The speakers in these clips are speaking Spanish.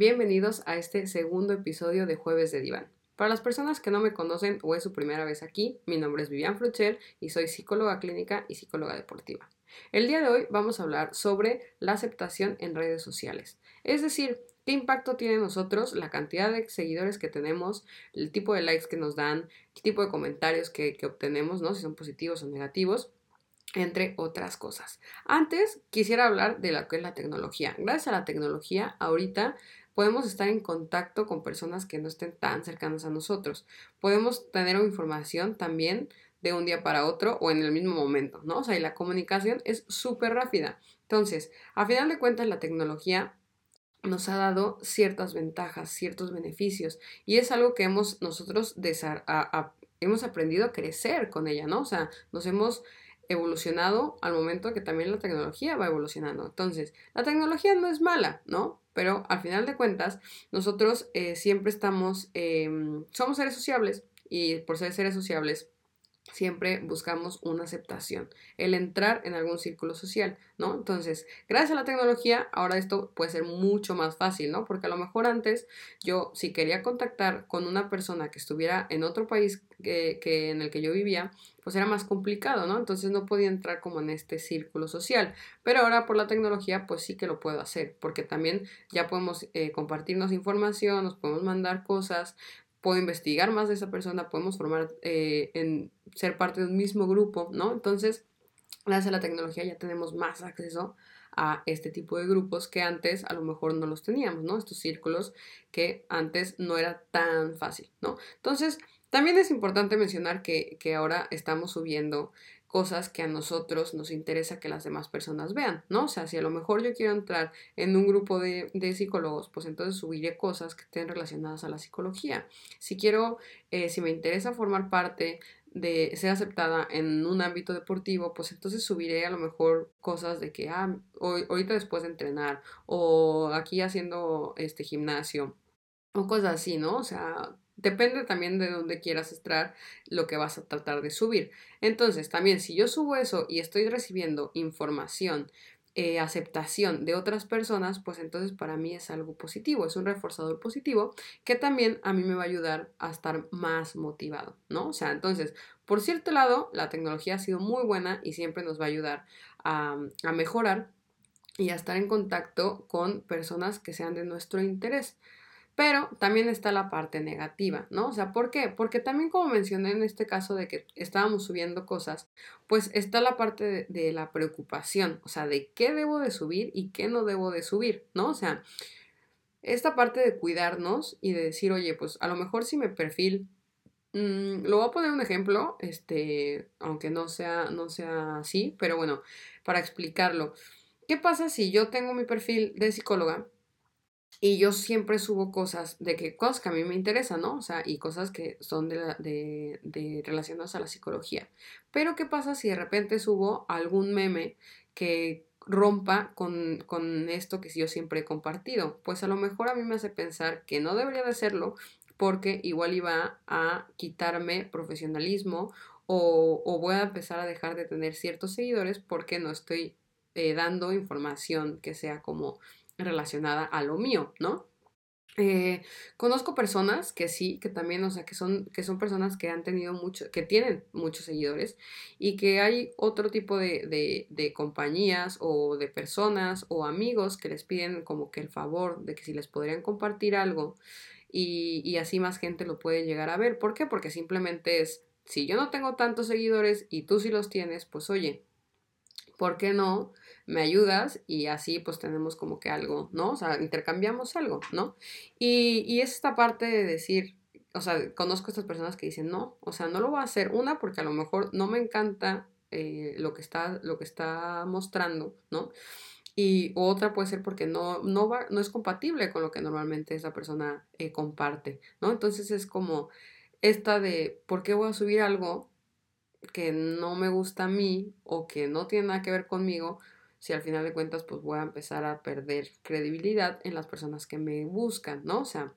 Bienvenidos a este segundo episodio de Jueves de Diván. Para las personas que no me conocen o es su primera vez aquí, mi nombre es Vivian Fruchel y soy psicóloga clínica y psicóloga deportiva. El día de hoy vamos a hablar sobre la aceptación en redes sociales, es decir, qué impacto tiene en nosotros la cantidad de seguidores que tenemos, el tipo de likes que nos dan, qué tipo de comentarios que, que obtenemos, ¿no? si son positivos o negativos entre otras cosas. Antes quisiera hablar de lo que es la tecnología. Gracias a la tecnología, ahorita podemos estar en contacto con personas que no estén tan cercanas a nosotros. Podemos tener información también de un día para otro o en el mismo momento, ¿no? O sea, y la comunicación es súper rápida. Entonces, a final de cuentas, la tecnología nos ha dado ciertas ventajas, ciertos beneficios, y es algo que hemos nosotros hemos aprendido a crecer con ella, ¿no? O sea, nos hemos evolucionado al momento que también la tecnología va evolucionando. Entonces, la tecnología no es mala, ¿no? Pero al final de cuentas, nosotros eh, siempre estamos, em, somos seres sociables y por ser seres sociables, siempre buscamos una aceptación, el entrar en algún círculo social, ¿no? Entonces, gracias a la tecnología, ahora esto puede ser mucho más fácil, ¿no? Porque a lo mejor antes yo, si quería contactar con una persona que estuviera en otro país que, que en el que yo vivía, pues era más complicado, ¿no? Entonces no podía entrar como en este círculo social. Pero ahora por la tecnología, pues sí que lo puedo hacer, porque también ya podemos eh, compartirnos información, nos podemos mandar cosas, puedo investigar más de esa persona, podemos formar, eh, en ser parte de un mismo grupo, ¿no? Entonces, gracias a la tecnología ya tenemos más acceso a este tipo de grupos que antes a lo mejor no los teníamos, ¿no? Estos círculos que antes no era tan fácil, ¿no? Entonces, también es importante mencionar que, que ahora estamos subiendo cosas que a nosotros nos interesa que las demás personas vean, ¿no? O sea, si a lo mejor yo quiero entrar en un grupo de, psicólogos, pues entonces subiré cosas que estén relacionadas a la psicología. Si quiero, eh, si me interesa formar parte de ser aceptada en un ámbito deportivo, pues entonces subiré a lo mejor cosas de que, ah, hoy, ahorita después de entrenar, o aquí haciendo este gimnasio, o cosas así, ¿no? O sea, Depende también de dónde quieras estar lo que vas a tratar de subir. Entonces, también si yo subo eso y estoy recibiendo información, eh, aceptación de otras personas, pues entonces para mí es algo positivo, es un reforzador positivo que también a mí me va a ayudar a estar más motivado, ¿no? O sea, entonces, por cierto lado, la tecnología ha sido muy buena y siempre nos va a ayudar a, a mejorar y a estar en contacto con personas que sean de nuestro interés. Pero también está la parte negativa, ¿no? O sea, ¿por qué? Porque también como mencioné en este caso de que estábamos subiendo cosas, pues está la parte de, la preocupación, o sea, de qué debo de subir y qué no debo de subir, ¿no? O sea, esta parte de cuidarnos y de decir, oye, pues a lo mejor si mi perfil, mm, lo voy a poner un ejemplo, este, aunque no sea, no sea así, pero bueno, para explicarlo. ¿Qué pasa si yo tengo mi perfil de psicóloga? Y yo siempre subo cosas de que cosas que a mí me interesan, ¿no? O sea, y cosas que son de, de, relacionadas a la psicología. Pero ¿qué pasa si de repente subo algún meme que rompa con, con esto que yo siempre he compartido? Pues a lo mejor a mí me hace pensar que no debería de hacerlo porque igual iba a quitarme profesionalismo o, o voy a empezar a dejar de tener ciertos seguidores porque no estoy eh, dando información que sea como relacionada a lo mío, ¿no? Eh, conozco personas que sí, que también, o sea, que son, que son personas que han tenido mucho, que tienen muchos seguidores y que hay otro tipo de, de, compañías o de personas o amigos que les piden como que el favor de que si les podrían compartir algo y, y así más gente lo puede llegar a ver. ¿Por qué? Porque simplemente es, si yo no tengo tantos seguidores y tú sí los tienes, pues oye, ¿por qué no? me ayudas y así pues tenemos como que algo, ¿no? O sea, intercambiamos algo, ¿no? Y, y es esta parte de decir, o sea, conozco a estas personas que dicen, no, o sea, no lo voy a hacer, una, porque a lo mejor no me encanta eh, lo, que está, lo que está mostrando, ¿no? Y otra puede ser porque no, no, va, no es compatible con lo que normalmente esa persona eh, comparte, ¿no? Entonces es como esta de, ¿por qué voy a subir algo que no me gusta a mí o que no tiene nada que ver conmigo? si al final de cuentas pues voy a empezar a perder credibilidad en las personas que me buscan, ¿no? O sea,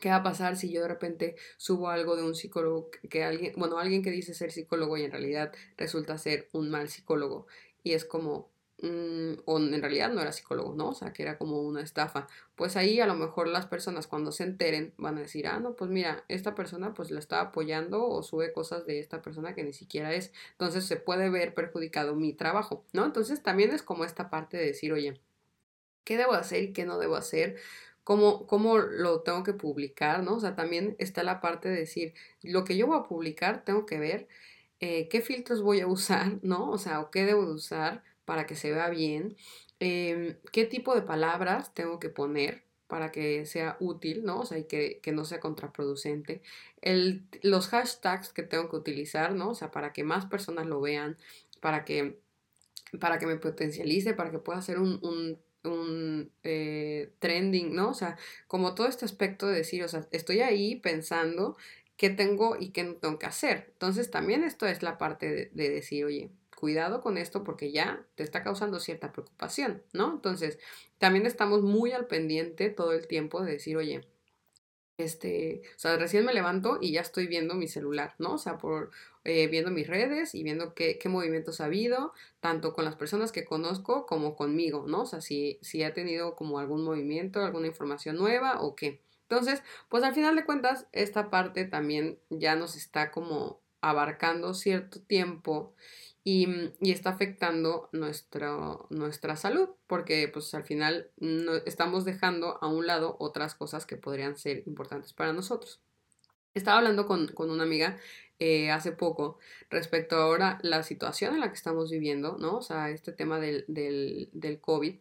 ¿qué va a pasar si yo de repente subo algo de un psicólogo que alguien, bueno, alguien que dice ser psicólogo y en realidad resulta ser un mal psicólogo? Y es como, mm, o en realidad no era psicólogo, ¿no? O sea, que era como una estafa. Pues ahí a lo mejor las personas cuando se enteren van a decir, ah, no, pues mira, esta persona pues la está apoyando o sube cosas de esta persona que ni siquiera es. Entonces se puede ver perjudicado mi trabajo, ¿no? Entonces también es como esta parte de decir, oye, ¿qué debo hacer y qué no debo hacer? Cómo, cómo, lo tengo que publicar, ¿no? O sea, también está la parte de decir, lo que yo voy a publicar, tengo que ver eh, qué filtros voy a usar, ¿no? O sea, o qué debo de usar para que se vea bien, em, qué tipo de palabras tengo que poner para que sea útil, ¿no? O sea, y que, no sea contraproducente. El, los hashtags que tengo que utilizar, ¿no? O sea, para que más personas lo vean, para que, para que me potencialice, para que pueda ser un, un un eh, trending, ¿no? O sea, como todo este aspecto de decir, o sea, estoy ahí pensando qué tengo y qué tengo que hacer. Entonces también esto es la parte de, decir, oye, cuidado con esto porque ya te está causando cierta preocupación, ¿no? Entonces, también estamos muy al pendiente todo el tiempo de decir, oye, este, o sea, recién me levanto y ya estoy viendo mi celular, ¿no? O sea, por eh, viendo mis redes y viendo qué, qué, movimientos ha habido, tanto con las personas que conozco como conmigo, ¿no? O sea, si, si ha tenido como algún movimiento, alguna información nueva o qué. Entonces, pues al final de cuentas, esta parte también ya nos está como abarcando cierto tiempo y, mm, está afectando nuestra salud, porque pues al final no, estamos dejando a un lado otras cosas que podrían ser importantes para nosotros. Estaba hablando con, una amiga eh, hace poco respecto ahora la situación en la que estamos viviendo, ¿no? O sea, este tema del, del, del COVID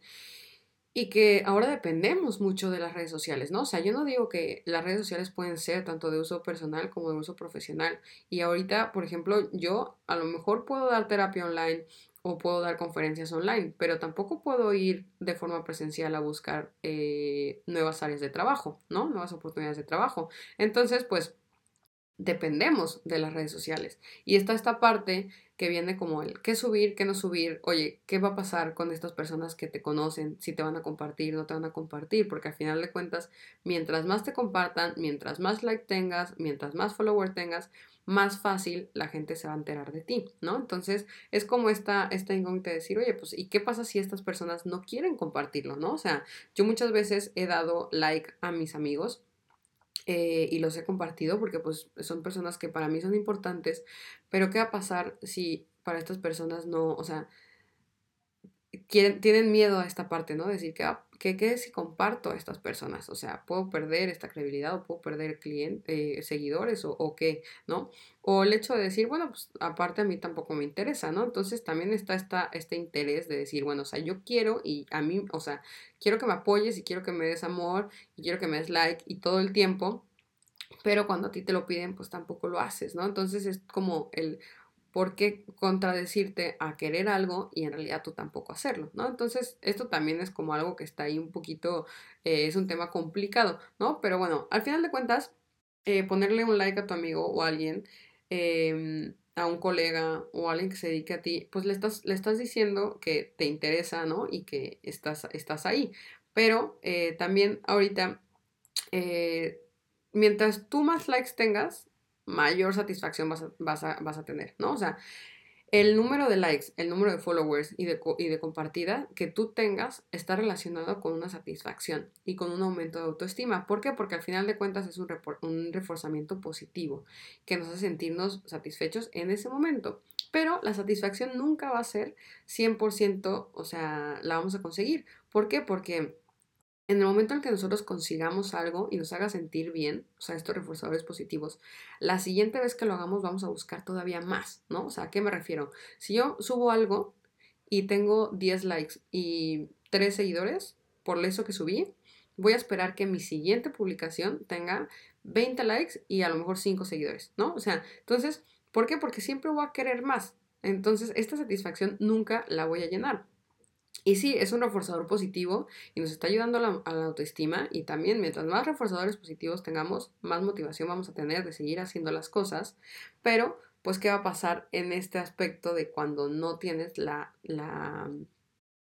y que ahora dependemos mucho de las redes sociales, ¿no? O sea, yo no digo que las redes sociales pueden ser tanto de uso personal como de uso profesional. Y ahorita, por ejemplo, yo a lo mejor puedo dar terapia online o puedo dar conferencias online, pero tampoco puedo ir de forma presencial a buscar eh, nuevas áreas de trabajo, ¿no? Nuevas oportunidades de trabajo. Entonces, pues dependemos de las redes sociales. Y está esta parte que viene como el qué subir, qué no subir, oye, qué va a pasar con estas personas que te conocen, si te van a compartir, no te van a compartir, porque al final de cuentas, mientras más te compartan, mientras más like tengas, mientras más follower tengas, más fácil la gente se va a enterar de ti, ¿no? Entonces es como esta, esta incógnita de decir, oye, pues, ¿y qué pasa si estas personas no quieren compartirlo, ¿no? O sea, yo muchas veces he dado like a mis amigos eh, y los he compartido porque pues son personas que para mí son importantes, pero ¿qué va a pasar si para estas personas no, o sea, quieren, tienen miedo a esta parte, ¿no? Decir que, ah, ¿qué, ¿qué, si comparto a estas personas? O sea, ¿puedo perder esta credibilidad o puedo perder clientes, eh, seguidores o, o, qué, ¿no? O el hecho de decir, bueno, pues aparte a mí tampoco me interesa, ¿no? Entonces también está esta, este interés de decir, bueno, o sea, yo quiero y a mí, o sea, quiero que me apoyes y quiero que me des amor y quiero que me des like y todo el tiempo, pero cuando a ti te lo piden, pues tampoco lo haces, ¿no? Entonces es como el, ¿por qué contradecirte a querer algo y en realidad tú tampoco hacerlo, ¿no? Entonces, esto también es como algo que está ahí un poquito, eh, es un tema complicado, ¿no? Pero bueno, al final de cuentas, eh, ponerle un like a tu amigo o a alguien, em, a un colega o a alguien que se dedique a ti, pues le estás, le estás diciendo que te interesa, ¿no? Y que estás, estás ahí. Pero eh, también ahorita, mientras tú más likes tengas, mayor satisfacción vas a, vas a, tener, ¿no? O sea, el número de likes, el número de followers y de, y de, compartida que tú tengas está relacionado con una satisfacción y con un aumento de autoestima. ¿Por qué? Porque al final de cuentas es un, un reforzamiento positivo que nos hace sentirnos satisfechos en ese momento. Pero la satisfacción nunca va a ser 100%, o sea, la vamos a conseguir. ¿Por qué? Porque en el momento en que nosotros consigamos algo y nos haga sentir bien, o sea, estos reforzadores positivos, la siguiente vez que lo hagamos vamos a buscar todavía más, ¿no? O sea, ¿a qué me refiero? Si yo subo algo y tengo 10 likes y 3 seguidores por eso que subí, voy a esperar que mi siguiente publicación tenga 20 likes y a lo mejor 5 seguidores, ¿no? O sea, entonces, ¿por qué? Porque siempre voy a querer más. Entonces, esta satisfacción nunca la voy a llenar. Y sí, es un reforzador positivo y nos está ayudando a la, autoestima y también mientras más reforzadores positivos tengamos, más motivación vamos a tener de seguir haciendo las cosas. Pero, pues, ¿qué va a pasar en este aspecto de cuando no tienes la, la,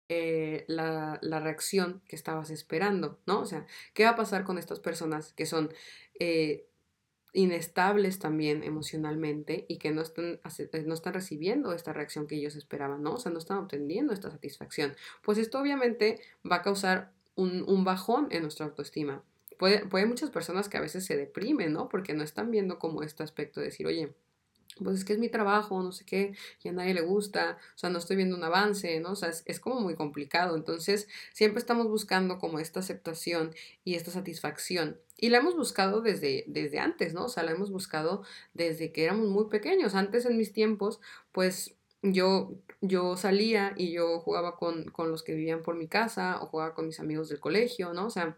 eh, la, reacción que estabas esperando, ¿no? O sea, ¿qué va a pasar con estas personas que son... Eh, inestables también emocionalmente y que no están, eh, no están recibiendo esta reacción que ellos esperaban, ¿no? O sea, no están obteniendo esta satisfacción. Pues esto obviamente va a causar un, un bajón en nuestra autoestima. Puede, puede muchas personas que a veces se deprimen, ¿no? Porque no están viendo como este aspecto de decir, oye, pues es que es mi trabajo, no sé qué, y a nadie le gusta, o sea, no estoy viendo un avance, ¿no? O sea, es, como muy complicado. Entonces, siempre estamos buscando como esta aceptación y esta satisfacción. Y la hemos buscado desde, desde antes, ¿no? O sea, la hemos buscado desde que éramos muy pequeños. Antes, en mis tiempos, pues yo, yo salía y yo jugaba con, con los que vivían por mi casa o jugaba con mis amigos del colegio, ¿no? O sea,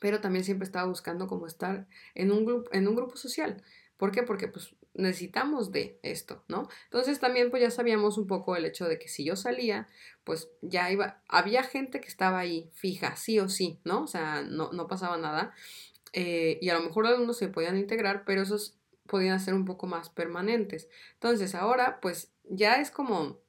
pero también siempre estaba buscando como estar en un, en un grupo social. ¿Por qué? Porque pues necesitamos de esto, ¿no? Entonces también pues ya sabíamos un poco el hecho de que si yo salía, pues ya iba, había gente que estaba ahí fija, sí o sí, ¿no? O sea, no, no pasaba nada. Eh, y a lo mejor algunos se podían integrar, pero esos podían ser un poco más permanentes. Entonces ahora pues ya es como...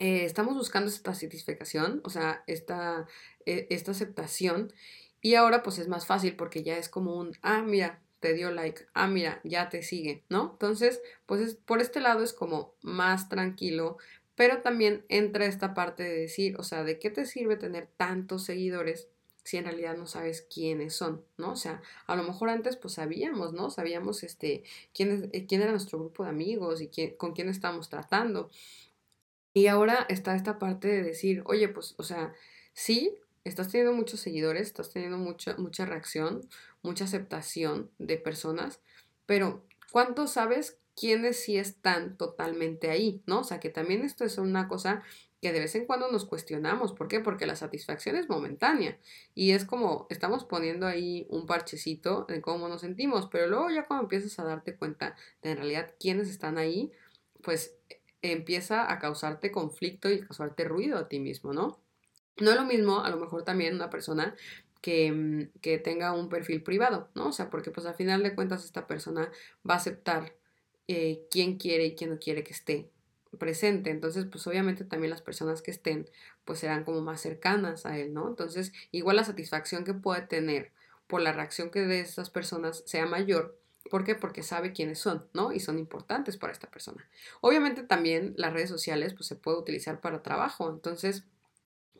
Eh, estamos buscando esta satisfacción, o sea, esta, e, esta aceptación y ahora pues es más fácil porque ya es como un, ah, mira, te dio like, ah, mira, ya te sigue, ¿no? Entonces, pues por este lado es como más tranquilo, pero también entra esta parte de decir, o sea, ¿de qué te sirve tener tantos seguidores si en realidad no sabes quiénes son, ¿no? O sea, a lo mejor antes pues sabíamos, ¿no? Sabíamos este, quién, eh, quién era nuestro grupo de amigos y quién, con quién estábamos tratando. Y ahora está esta parte de decir, oye, pues, o sea, sí, estás teniendo muchos seguidores, estás teniendo mucha, mucha reacción, mucha aceptación de personas, pero ¿cuánto sabes quiénes sí están totalmente ahí? ¿No? O sea, que también esto es una cosa que de vez en cuando nos cuestionamos. ¿Por qué? Porque la satisfacción es momentánea y es como estamos poniendo ahí un parchecito de cómo nos sentimos, pero luego ya cuando empiezas a darte cuenta de en realidad quiénes están ahí, pues empieza a causarte conflicto y causarte ruido a ti mismo, ¿no? No es lo mismo, a lo mejor también una persona que, mm, que, tenga un perfil privado, ¿no? O sea, porque pues al final de cuentas esta persona va a aceptar eh, quién quiere y quién no quiere que esté presente. Entonces, pues obviamente también las personas que estén, pues serán como más cercanas a él, ¿no? Entonces, igual la satisfacción que puede tener por la reacción que de esas personas sea mayor. ¿Por qué? Porque sabe quiénes son, ¿no? Y son importantes para esta persona. Obviamente también las redes sociales, pues se puede utilizar para trabajo. Entonces,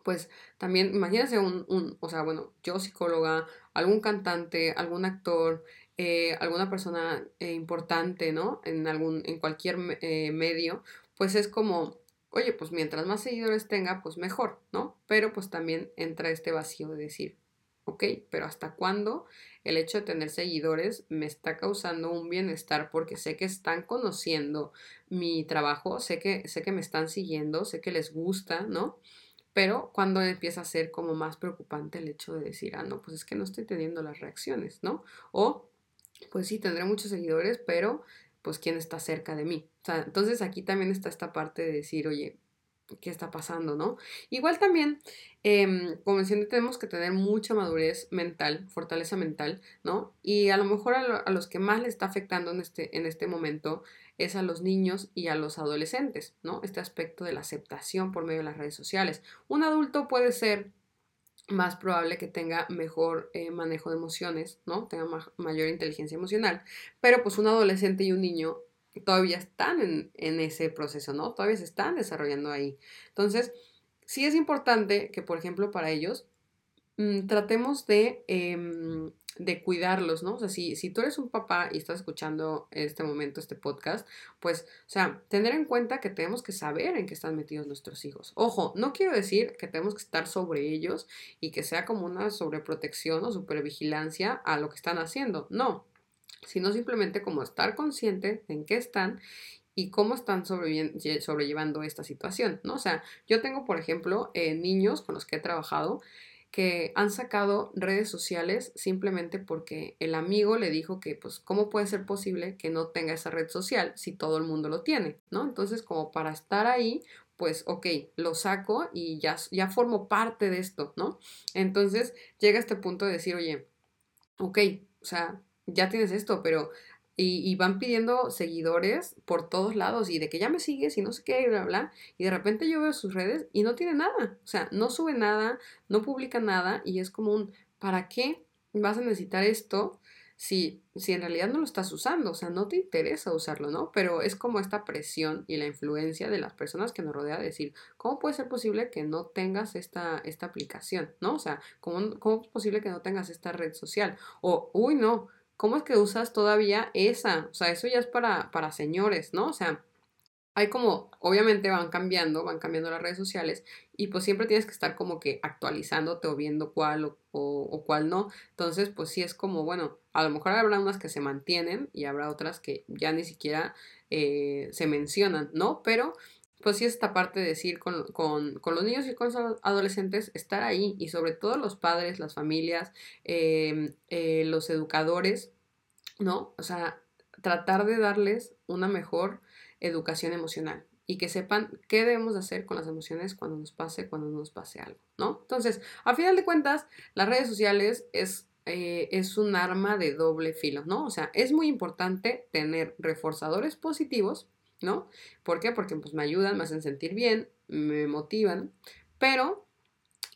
pues también imagínense un, un, o sea, bueno, yo psicóloga, algún cantante, algún actor, eh, alguna persona eh, importante, ¿no? En algún, en cualquier eh, medio, pues es como, oye, pues mientras más seguidores tenga, pues mejor, ¿no? Pero pues también entra este vacío de decir, ok, pero ¿hasta cuándo el hecho de tener seguidores me está causando un bienestar porque sé que están conociendo mi trabajo, sé que, sé que me están siguiendo, sé que les gusta, ¿no? Pero cuando empieza a ser como más preocupante el hecho de decir, ah, no, pues es que no estoy teniendo las reacciones, ¿no? O, pues sí, tendré muchos seguidores, pero pues quién está cerca de mí. O sea, entonces aquí también está esta parte de decir, oye, qué está pasando, ¿no? Igual también, eh, como mencioné, tenemos que tener mucha madurez mental, fortaleza mental, ¿no? Y a lo mejor a, los que más le está afectando en este, en este momento es a los niños y a los adolescentes, ¿no? Este aspecto de la aceptación por medio de las redes sociales. Un adulto puede ser más probable que tenga mejor eh, manejo de emociones, ¿no? Tenga mayor inteligencia emocional, pero pues un adolescente y un niño todavía están en, ese proceso, ¿no? Todavía se están desarrollando ahí. Entonces, sí es importante que, por ejemplo, para ellos mm, tratemos de, em, de cuidarlos, ¿no? O sea, si, si tú eres un papá y estás escuchando en este momento este podcast, pues, o sea, tener en cuenta que tenemos que saber en qué están metidos nuestros hijos. Ojo, no quiero decir que tenemos que estar sobre ellos y que sea como una sobreprotección o supervigilancia a lo que están haciendo. No, sino simplemente como estar consciente en qué están y cómo están sobrellevando esta situación, ¿no? O sea, yo tengo, por ejemplo, eh, niños con los que he trabajado que han sacado redes sociales simplemente porque el amigo le dijo que, pues, ¿cómo puede ser posible que no tenga esa red social si todo el mundo lo tiene, ¿no? Entonces, como para estar ahí, pues, ok, lo saco y ya, ya formo parte de esto, ¿no? Entonces, llega este punto de decir, oye, ok, o sea, ya tienes esto, pero... Y, van pidiendo seguidores por todos lados y de que ya me sigues y no sé qué, y bla, bla. Y de repente yo veo sus redes y no tiene nada. O sea, no sube nada, no publica nada y es como un, ¿para qué vas a necesitar esto si, si en realidad no lo estás usando, o sea, no te interesa usarlo, ¿no? Pero es como esta presión y la influencia de las personas que nos rodean de decir, ¿cómo puede ser posible que no tengas esta, esta aplicación, ¿no? O sea, ¿cómo, ¿cómo es posible que no tengas esta red social? O, uy, no, ¿cómo es que usas todavía esa? O sea, eso ya es para, para señores, ¿no? O sea, hay como, obviamente van cambiando, van cambiando las redes sociales y pues siempre tienes que estar como que actualizándote o viendo cuál o, cuál no. Entonces, pues sí es como, bueno, a lo mejor habrá unas que se mantienen y habrá otras que ya ni siquiera eh, se mencionan, ¿no? Pero pues sí esta parte de decir con, los niños y con los adolescentes, estar ahí y sobre todo los padres, las familias, em, eh, los educadores, ¿no? O sea, tratar de darles una mejor educación emocional y que sepan qué debemos hacer con las emociones cuando nos pase, cuando nos pase algo, ¿no? Entonces, a final de cuentas, las redes sociales es, eh, es un arma de doble filo, ¿no? O sea, es muy importante tener reforzadores positivos, ¿no? ¿Por qué? Porque pues me ayudan, me hacen sentir bien, me motivan, pero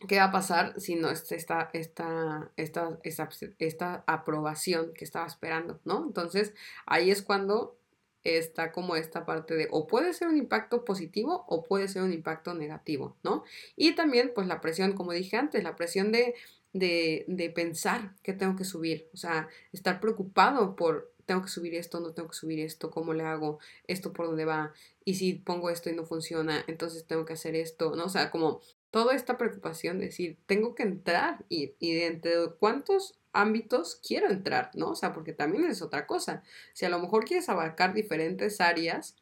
¿qué va a pasar si no está esta, esta, esta, esta, esta aprobación que estaba esperando, ¿no? Entonces, ahí es cuando está como esta parte de o puede ser un impacto positivo o puede ser un impacto negativo, ¿no? Y también pues la presión, como dije antes, la presión de, de, de pensar que tengo que subir, o sea, estar preocupado por tengo que subir esto, no tengo que subir esto, cómo le hago, esto por dónde va, y si pongo esto y no funciona, entonces tengo que hacer esto, ¿no? O sea, como toda esta preocupación de decir, tengo que entrar y, y de entre cuántos ámbitos quiero entrar, ¿no? O sea, porque también es otra cosa. Si a lo mejor quieres abarcar diferentes áreas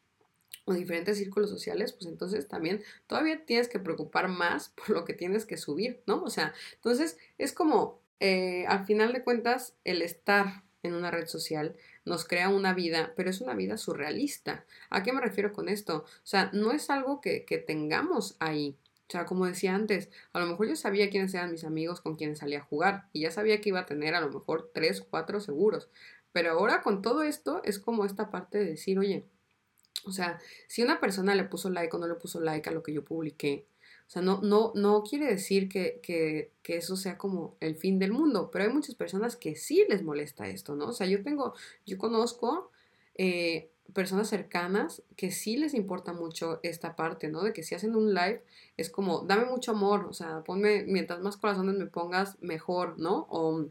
o diferentes círculos sociales, pues entonces también todavía tienes que preocupar más por lo que tienes que subir, ¿no? O sea, entonces es como, eh, al final de cuentas, el estar en una red social nos crea una vida, pero es una vida surrealista. ¿A qué me refiero con esto? O sea, no es algo que, que tengamos ahí. O sea, como decía antes, a lo mejor yo sabía quiénes eran mis amigos con quienes salía a jugar y ya sabía que iba a tener a lo mejor tres, cuatro seguros. Pero ahora con todo esto es como esta parte de decir, oye, o sea, si una persona le puso like o no le puso like a lo que yo publiqué, o sea, no, no, no quiere decir que, que, que, eso sea como el fin del mundo, pero hay muchas personas que sí les molesta esto, ¿no? O sea, yo tengo, yo conozco eh, personas cercanas que sí les importa mucho esta parte, ¿no? De que si hacen un live es como, dame mucho amor, o sea, ponme, mientras más corazones me pongas, mejor, ¿no? O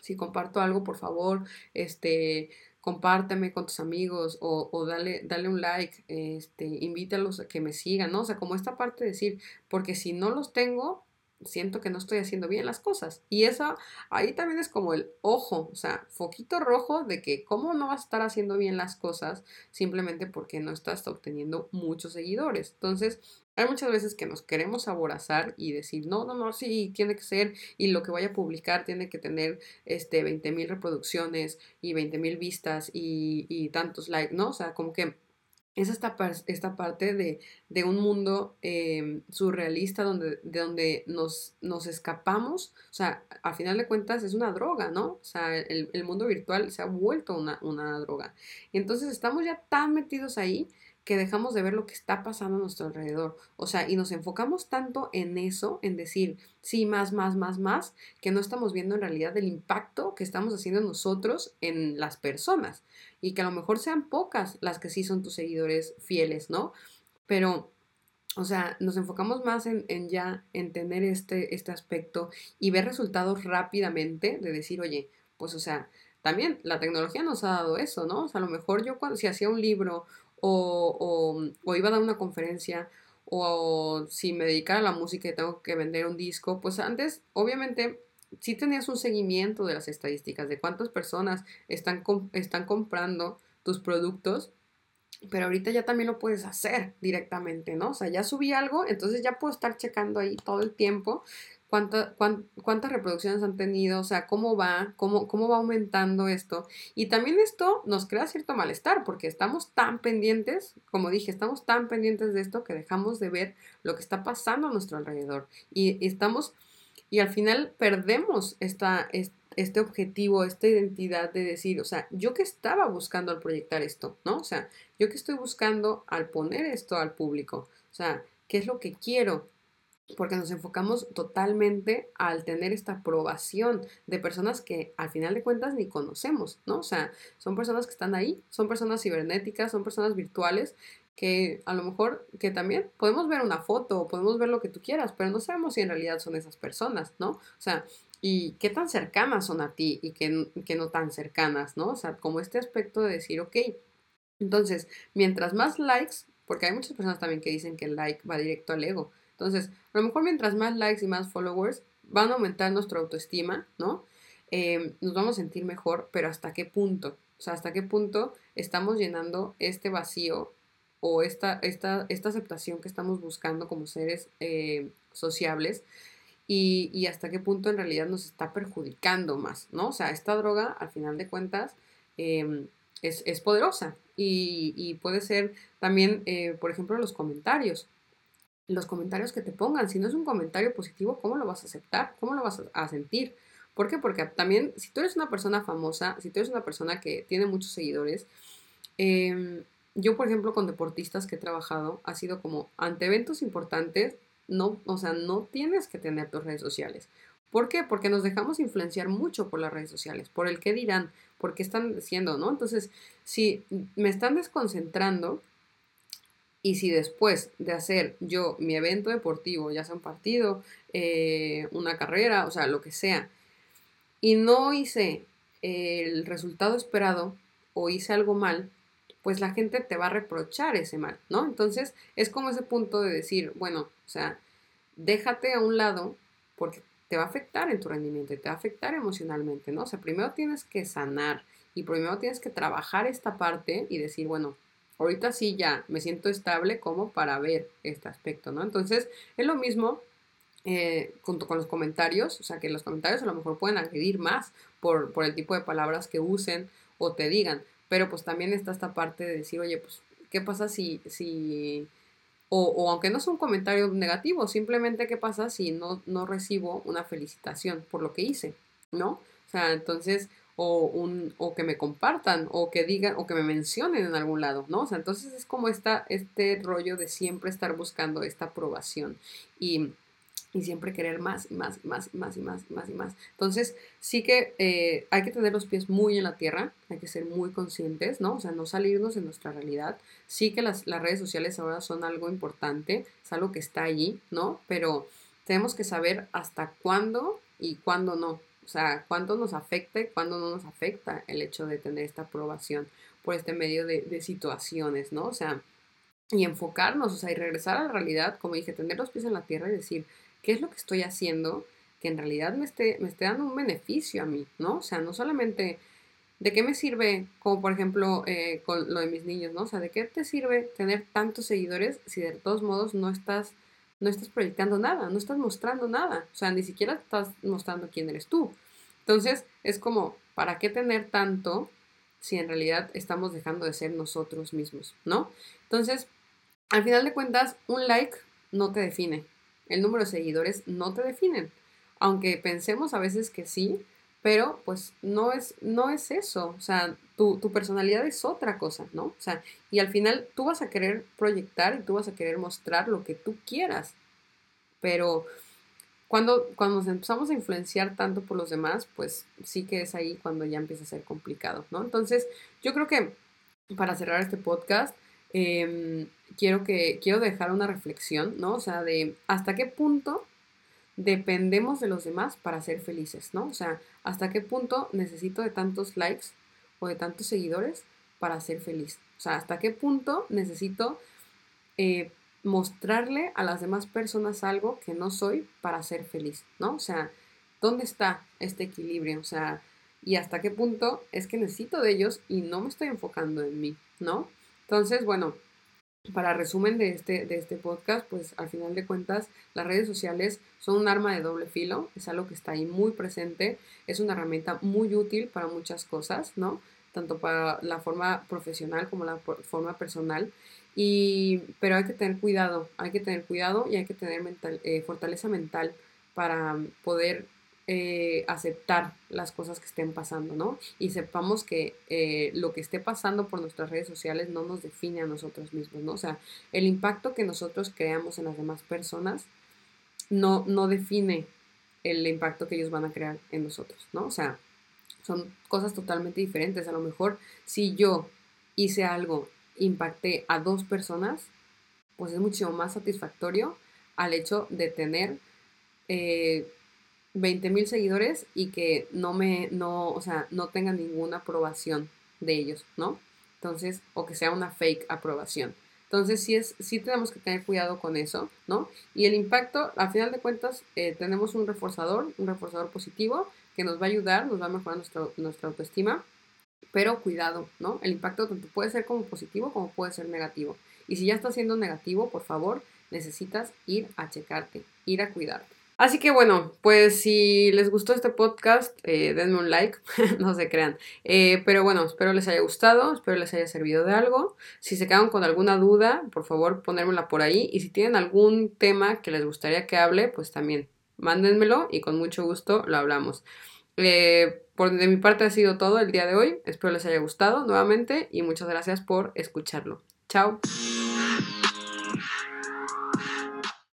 si comparto algo, por favor, este, compárteme con tus amigos o, o, dale, dale un like, este, invítalos a que me sigan, ¿no? O sea, como esta parte de decir, porque si no los tengo, siento que no estoy haciendo bien las cosas. Y eso ahí también es como el ojo, o sea, foquito rojo de que cómo no vas a estar haciendo bien las cosas simplemente porque no estás obteniendo muchos seguidores. Entonces, hay muchas veces que nos queremos aborazar y decir, no, no, no, sí, tiene que ser, y lo que vaya a publicar tiene que tener este 20 mil reproducciones y 20 mil vistas y, y tantos likes, ¿no? O sea, como que es esta, esta parte de, de un mundo em, surrealista donde, de donde nos, nos escapamos. O sea, al final de cuentas es una droga, ¿no? O sea, el, el mundo virtual se ha vuelto una, una droga. Y entonces estamos ya tan metidos ahí que dejamos de ver lo que está pasando a nuestro alrededor. O sea, y nos enfocamos tanto en eso, en decir, sí, más, más, más, más, que no estamos viendo en realidad el impacto que estamos haciendo nosotros en las personas. Y que a lo mejor sean pocas las que sí son tus seguidores fieles, ¿no? Pero o sea, nos enfocamos más en, en, ya en tener este, este aspecto y ver resultados rápidamente de decir, oye, pues o sea, también la tecnología nos ha dado eso, ¿no? O sea, a lo mejor yo cuando si hacía un libro o, o, iba a dar una conferencia o si me dedicara a la música y tengo que vender un disco, pues antes obviamente sí tenías un seguimiento de las estadísticas, de cuántas personas están, están comprando tus productos, pero ahorita ya también lo puedes hacer directamente, ¿no? O sea, ya subí algo, entonces ya puedo estar checando ahí todo el tiempo cuántas reproducciones han tenido, o sea, cómo va, cómo, cómo va aumentando esto. Y también esto nos crea cierto malestar porque estamos tan pendientes, como dije, estamos tan pendientes de esto que dejamos de ver lo que está pasando a nuestro alrededor. Y, estamos, y al final perdemos este objetivo, esta identidad de decir, o sea, yo que estaba buscando al proyectar esto, ¿no? O sea, yo que estoy buscando al poner esto al público, o sea, ¿qué es lo que quiero? Porque nos enfocamos totalmente al tener esta aprobación de personas que al final de cuentas ni conocemos, ¿no? O sea, son personas que están ahí, son personas cibernéticas, son personas virtuales que a lo mejor que también podemos ver una foto podemos ver lo que tú quieras, pero no sabemos si en realidad son esas personas, ¿no? O sea, y qué tan cercanas son a ti y qué, qué no tan cercanas, ¿no? O sea, como este aspecto de decir, ok, entonces, mientras más likes, porque hay muchas personas también que dicen que el like va directo al ego, entonces, a lo mejor mientras más likes y más followers van a aumentar nuestra autoestima, ¿no? Eh, nos vamos a sentir mejor, pero ¿hasta qué punto? O sea, ¿hasta qué punto estamos llenando este vacío o esta, esta, esta aceptación que estamos buscando como seres eh, sociables? Y, hasta qué punto en realidad nos está perjudicando más, ¿no? O sea, esta droga, al final de cuentas, em, es, poderosa y, puede ser también, eh, por ejemplo, los comentarios los comentarios que te pongan. Si no es un comentario positivo, ¿cómo lo vas a aceptar? ¿Cómo lo vas a sentir? ¿Por qué? Porque también, si tú eres una persona famosa, si tú eres una persona que tiene muchos seguidores, em, yo, por ejemplo, con deportistas que he trabajado, ha sido como ante eventos importantes, no, o sea, no tienes que tener tus redes sociales. ¿Por qué? Porque nos dejamos influenciar mucho por las redes sociales, por el qué dirán, por qué están diciendo, ¿no? Entonces, si me están desconcentrando, y si después de hacer yo mi evento deportivo, ya sea un partido, eh, una carrera, o sea, lo que sea, y no hice el resultado esperado o hice algo mal, pues la gente te va a reprochar ese mal, ¿no? Entonces es como ese punto de decir, bueno, o sea, déjate a un lado porque te va a afectar en tu rendimiento y te va a afectar emocionalmente, ¿no? O sea, primero tienes que sanar y primero tienes que trabajar esta parte y decir, bueno, ahorita sí ya me siento estable como para ver este aspecto, ¿no? Entonces, es lo mismo eh, junto con los comentarios, o sea, que los comentarios a lo mejor pueden agredir más por, por el tipo de palabras que usen o te digan, pero pues también está esta parte de decir, oye, pues, ¿qué pasa si, si, o, o aunque no es un comentario negativo, simplemente qué pasa si no, no recibo una felicitación por lo que hice, ¿no? O sea, entonces, o, un, o que me compartan o que digan o que me mencionen en algún lado, ¿no? O sea, entonces es como esta, este rollo de siempre estar buscando esta aprobación y, y siempre querer más y más y más y más y más y más y más. Entonces sí que eh, hay que tener los pies muy en la tierra, hay que ser muy conscientes, ¿no? O sea, no salirnos de nuestra realidad. Sí que las, las redes sociales ahora son algo importante, es algo que está allí, ¿no? Pero tenemos que saber hasta cuándo y cuándo no. O sea, cuánto nos afecta y cuándo no nos afecta el hecho de tener esta aprobación por este medio de, situaciones, ¿no? O sea, y enfocarnos, o sea, y regresar a la realidad, como dije, tener los pies en la tierra y decir, ¿qué es lo que estoy haciendo que en realidad me esté, me esté dando un beneficio a mí, ¿no? O sea, no solamente, ¿de qué me sirve, como por ejemplo eh, con lo de mis niños, ¿no? O sea, ¿de qué te sirve tener tantos seguidores si de todos modos no estás no estás proyectando nada, no estás mostrando nada, o sea, ni siquiera estás mostrando quién eres tú. Entonces, es como, ¿para qué tener tanto si en realidad estamos dejando de ser nosotros mismos, ¿no? Entonces, al final de cuentas, un like no te define, el número de seguidores no te definen, aunque pensemos a veces que sí, pero pues no es, no es eso, o sea, tu, tu, personalidad es otra cosa, ¿no? O sea, y al final tú vas a querer proyectar y tú vas a querer mostrar lo que tú quieras, pero cuando, cuando nos empezamos a influenciar tanto por los demás, pues sí que es ahí cuando ya empieza a ser complicado, ¿no? Entonces, yo creo que para cerrar este podcast, em, quiero, que, quiero dejar una reflexión, ¿no? O sea, de hasta qué punto dependemos de los demás para ser felices, ¿no? O sea, hasta qué punto necesito de tantos likes o de tantos seguidores para ser feliz. O sea, hasta qué punto necesito eh, mostrarle a las demás personas algo que no soy para ser feliz, ¿no? O sea, ¿dónde está este equilibrio? O sea, y hasta qué punto es que necesito de ellos y no me estoy enfocando en mí, ¿no? Entonces, bueno, para resumen de este, de este podcast, pues al final de cuentas las redes sociales son un arma de doble filo, es algo que está ahí muy presente, es una herramienta muy útil para muchas cosas, ¿no? Tanto para la forma profesional como la forma personal. Y, pero hay que tener cuidado, hay que tener cuidado y hay que tener mental, eh, fortaleza mental para poder eh, aceptar las cosas que estén pasando, ¿no? Y sepamos que eh, lo que esté pasando por nuestras redes sociales no nos define a nosotros mismos, ¿no? O sea, el impacto que nosotros creamos en las demás personas no, no define el impacto que ellos van a crear en nosotros, ¿no? O sea, son cosas totalmente diferentes. A lo mejor si yo hice algo, impacté a dos personas, pues es mucho más satisfactorio al hecho de tener eh, 20 mil seguidores y que no me, no, o sea, no tenga ninguna aprobación de ellos, ¿no? Entonces, o que sea una fake aprobación. Entonces, sí, es, sí tenemos que tener cuidado con eso, ¿no? Y el impacto, al final de cuentas, eh, tenemos un reforzador, un reforzador positivo que nos va a ayudar, nos va a mejorar nuestra autoestima, pero cuidado, ¿no? El impacto tanto puede ser como positivo como puede ser negativo. Y si ya está siendo negativo, por favor, necesitas ir a checarte, ir a cuidarte. Así que bueno, pues si les gustó este podcast, eh, denme un like, no se crean. Eh, pero bueno, espero les haya gustado, espero les haya servido de algo. Si se quedan con alguna duda, por favor ponérmela por ahí. Y si tienen algún tema que les gustaría que hable, pues también mándenmelo y con mucho gusto lo hablamos. Eh, por de mi parte ha sido todo el día de hoy. Espero les haya gustado nuevamente y muchas gracias por escucharlo. Chao.